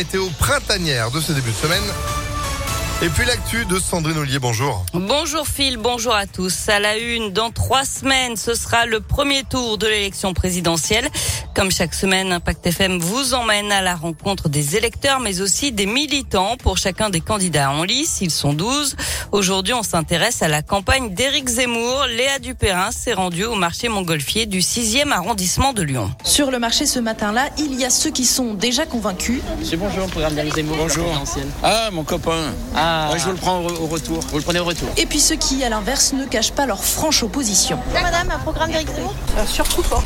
Météo printanière de ce début de semaine. Et puis l'actu de Sandrine Ollier, bonjour. Bonjour Phil, bonjour à tous. À la une, dans trois semaines, ce sera le premier tour de l'élection présidentielle. Comme chaque semaine, Impact FM vous emmène à la rencontre des électeurs, mais aussi des militants pour chacun des candidats en lice. Ils sont 12. Aujourd'hui, on s'intéresse à la campagne d'Éric Zemmour. Léa Dupérin s'est rendue au marché montgolfier du 6e arrondissement de Lyon. Sur le marché ce matin-là, il y a ceux qui sont déjà convaincus. C'est bonjour, le programme d'Éric Zemmour. Bonjour. Ah, mon copain. Ah, Ouais, je vous le prends au, au retour. vous le prenez au retour. Et puis ceux qui, à l'inverse, ne cachent pas leur franche opposition. Madame, un programme d'Éric Zemmour? Surtout pas.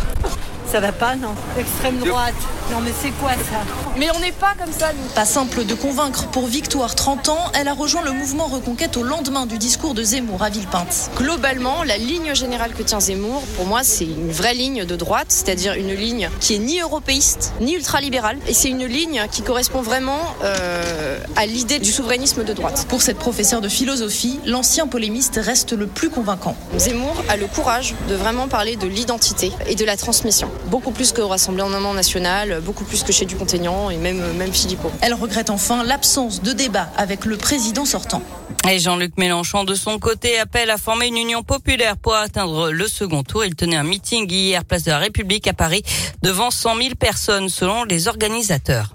Ça va pas, non. Extrême droite. Non, mais c'est quoi ça Mais on n'est pas comme ça, nous. Pas simple de convaincre pour Victoire, 30 ans. Elle a rejoint le mouvement Reconquête au lendemain du discours de Zemmour à Villepinte. Globalement, la ligne générale que tient Zemmour, pour moi, c'est une vraie ligne de droite, c'est-à-dire une ligne qui est ni européiste, ni ultralibérale. Et c'est une ligne qui correspond vraiment euh, à l'idée du souverainisme de droite. Pour cette professeure de philosophie, l'ancien polémiste reste le plus convaincant. Zemmour a le courage de vraiment parler de l'identité et de la transmission. Beaucoup plus qu'au Rassemblement national, beaucoup plus que chez Dupont-Aignan et même, même Philippot. Elle regrette enfin l'absence de débat avec le président sortant. Et Jean-Luc Mélenchon, de son côté, appelle à former une union populaire pour atteindre le second tour. Il tenait un meeting hier, place de la République à Paris, devant 100 000 personnes, selon les organisateurs.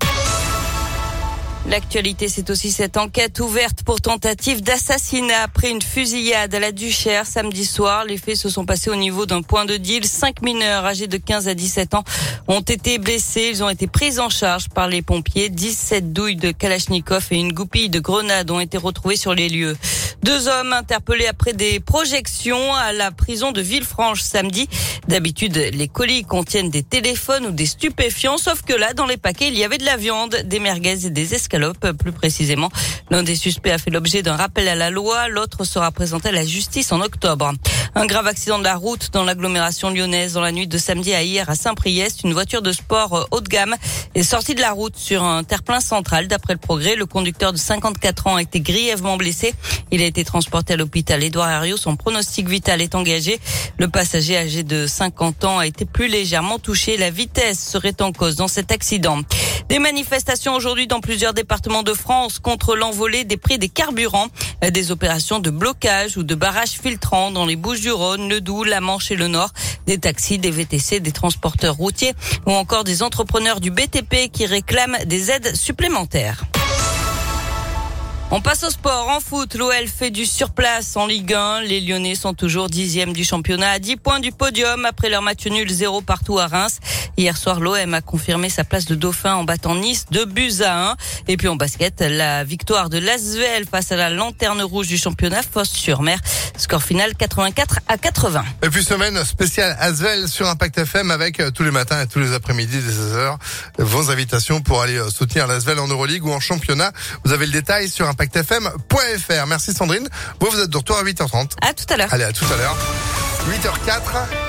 L'actualité, c'est aussi cette enquête ouverte pour tentative d'assassinat après une fusillade à la Duchère samedi soir. Les faits se sont passés au niveau d'un point de deal. Cinq mineurs âgés de 15 à 17 ans ont été blessés. Ils ont été pris en charge par les pompiers. 17 douilles de Kalachnikov et une goupille de grenades ont été retrouvées sur les lieux. Deux hommes interpellés après des projections à la prison de Villefranche samedi. D'habitude, les colis contiennent des téléphones ou des stupéfiants, sauf que là, dans les paquets, il y avait de la viande, des merguez et des escalopes. Plus précisément, l'un des suspects a fait l'objet d'un rappel à la loi, l'autre sera présenté à la justice en octobre. Un grave accident de la route dans l'agglomération lyonnaise dans la nuit de samedi à hier à Saint-Priest. Une voiture de sport haut de gamme est sortie de la route sur un terre-plein central. D'après le progrès, le conducteur de 54 ans a été grièvement blessé. Il a été transporté à l'hôpital Édouard Herriot. Son pronostic vital est engagé. Le passager âgé de 50 ans a été plus légèrement touché. La vitesse serait en cause dans cet accident. Des manifestations aujourd'hui dans plusieurs départements de France contre l'envolée des prix des carburants. Des opérations de blocage ou de barrage filtrant dans les Bouches-du-Rhône, le Doubs, la Manche et le Nord. Des taxis, des VTC, des transporteurs routiers ou encore des entrepreneurs du BTP qui réclament des aides supplémentaires. On passe au sport. En foot, l'OL fait du surplace en Ligue 1. Les Lyonnais sont toujours dixièmes du championnat à 10 points du podium après leur match nul 0 partout à Reims. Hier soir, l'OM a confirmé sa place de dauphin en battant Nice 2 buts à 1. Et puis en basket, la victoire de l'Asvel face à la lanterne rouge du championnat Fosse-sur-Mer. Score final 84 à 80. Et puis semaine spéciale Asvel sur Impact FM avec euh, tous les matins et tous les après-midi dès 16h vos invitations pour aller euh, soutenir l'Asvel en Euroleague ou en championnat. Vous avez le détail sur impactfm.fr. Merci Sandrine. Vous, vous êtes de retour à 8h30. À tout à l'heure. Allez, à tout à l'heure. 8h04.